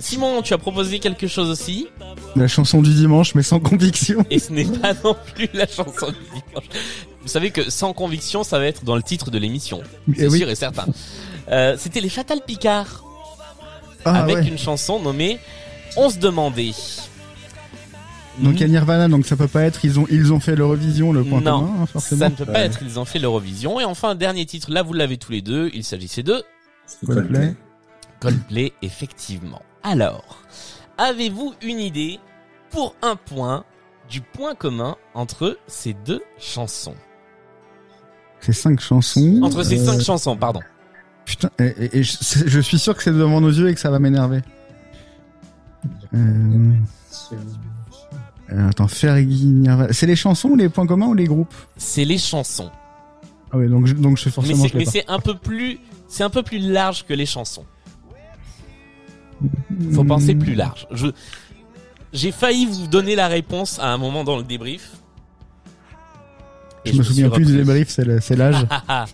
Simon, tu as proposé quelque chose aussi, La chanson du dimanche, mais sans conviction. et ce n'est pas non plus la chanson du dimanche. Vous savez que sans conviction, ça va être dans le titre de l'émission, c'est Eh oui. sûr et certain. Euh, C'était les Fatal Picard Ah, avec ouais. une chanson nommée On se demandait. Donc il y a Nirvana, donc ça peut pas être. Ils ont ils ont fait l'Eurovision, le point non, commun, hein, forcément. ça ne peut pas Ouais. être. Ils ont fait l'Eurovision. Et enfin, un dernier titre. Là, vous l'avez tous les deux. Il s'agissait de Coldplay. Coldplay, effectivement. Alors, avez-vous une idée pour un point du point commun entre ces deux chansons? C'est cinq chansons. Entre ces Euh, cinq chansons, pardon. Putain, et, et- et je, je suis sûr que c'est devant nos yeux et que ça va m'énerver. Euh... euh, attends, Fergie, Nirvana. C'est les chansons ou les points communs ou les groupes C'est les chansons. Ah oui, donc je, donc je Mais forcément c'est mais c'est un peu plus c'est un peu plus large que les chansons. Faut penser plus large. Je j'ai failli vous donner la réponse à un moment dans le débrief. Je me souviens plus du débrief, c'est le- c'est l'âge.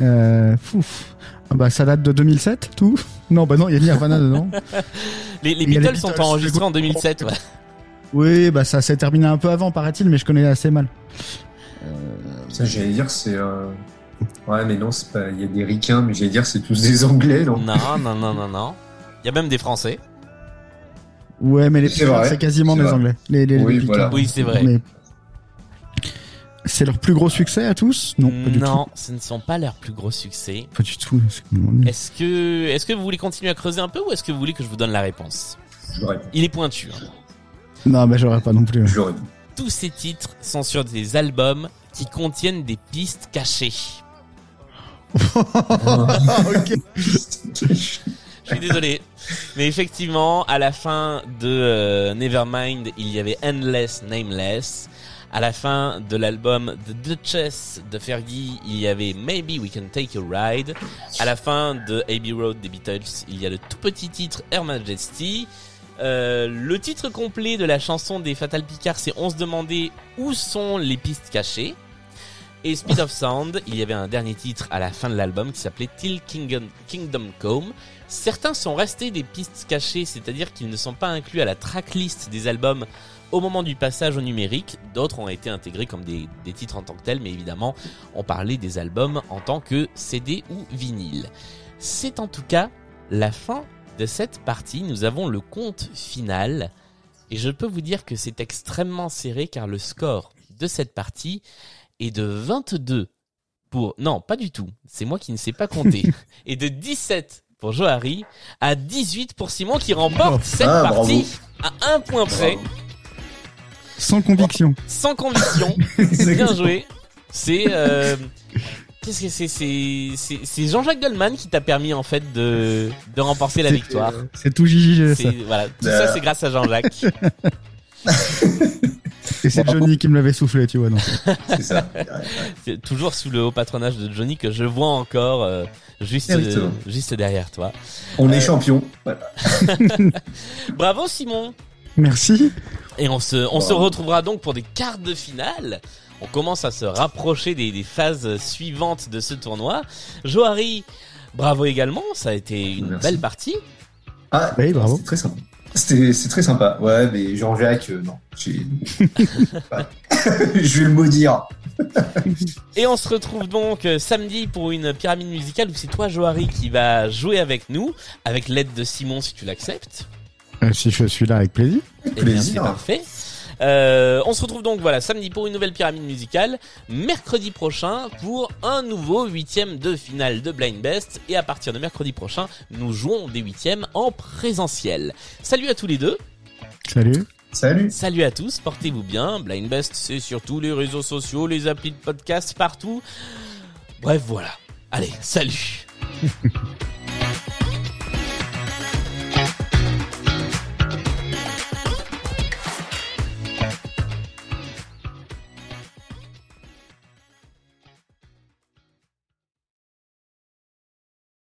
Euh, fouf. Ah bah ça date de 2007, tout Non, bah non, il y a Nirvana dedans. les les a les Beatles sont Beatles, enregistrés en 2007. Ouais. Oui, bah ça s'est terminé un peu avant, paraît-il, mais je connais assez mal. Ça j'allais dire c'est euh, Ouais, mais non, c'est pas. Il y a des ricains, mais j'allais dire c'est tous des Anglais, non? Non, non, non, non, non. Il y a même des Français. Ouais, mais les C'est quasiment des vrai. Anglais. Les, les, Oui, les Picards. voilà. Oui, c'est vrai. Mais c'est leur plus gros succès à tous Non, pas du tout. Non, ce ne sont pas leurs plus gros succès. Pas du tout. Est-ce que, est-ce que vous voulez continuer à creuser un peu ou est-ce que vous voulez que je vous donne la réponse. Il est pointu. hein. Non, bah j'aurais pas non plus. L'aurais pas. Tous ces titres sont sur des albums qui contiennent des pistes cachées. ok. Je suis désolé. Mais effectivement, à la fin de euh, Nevermind, il y avait Endless Nameless. À la fin de l'album The Duchess de Fergie, il y avait Maybe We Can Take a Ride. À la fin de Abbey Road des Beatles, il y a le tout petit titre Her Majesty. Euh, le titre complet de la chanson des Fatal Picard, c'est On se demandait où sont les pistes cachées. Et Speed of Sound, il y avait un dernier titre à la fin de l'album qui s'appelait Till Kingdom, Kingdom Come. Certains sont restés des pistes cachées, c'est-à-dire qu'ils ne sont pas inclus à la tracklist des albums au moment du passage au numérique. D'autres ont été intégrés comme des, des titres en tant que tels, mais évidemment, on parlait des albums en tant que CD ou vinyle. C'est en tout cas la fin de cette partie. Nous avons le compte final. Et je peux vous dire que c'est extrêmement serré car le score de cette partie est de 22 pour... Non, pas du tout. C'est moi qui ne sais pas compter. et de 17 pour Johari à 18 pour Simon qui remporte cette Ah, partie à un point près, Sans conviction. sans conviction. Bien joué. C'est... euh, Qu'est-ce que c'est C'est c'est- c'est Jean-Jacques Goldman qui t'a permis en fait de, de remporter la victoire. C'est tout ça. C'est- Voilà, tout ça c'est grâce à Jean-Jacques. Et c'est Johnny qui me l'avait soufflé, tu vois. Donc. C'est ça. C'est toujours sous le haut patronage de Johnny que je vois encore euh, juste, euh, juste derrière toi. On est Euh, champion. Voilà. Bravo Simon Merci. Et on se, on se retrouvera donc pour des quarts de finale. On commence à se rapprocher des, des phases suivantes de ce tournoi. Johari, bravo également, ça a été une Merci. belle partie. Ah, Oui, bravo. c'est très sympa. C'était, c'est très sympa. Ouais, mais Jean-Jacques, euh, non. Je vais le maudire. Et on se retrouve donc euh, samedi pour une pyramide musicale où c'est toi Johari qui va jouer avec nous, avec l'aide de Simon si tu l'acceptes. Euh, si je suis là avec plaisir. Eh bien, c'est parfait. Euh, on se retrouve donc voilà samedi pour une nouvelle pyramide musicale, mercredi prochain pour un nouveau huitième de finale de Blind Best et à partir de mercredi prochain nous jouons des huitièmes en présentiel. Salut à tous les deux, Salut. Salut. salut à tous, portez-vous bien. Blind Best c'est sur tous les réseaux sociaux, les applis de podcast partout. Bref voilà. Allez, salut.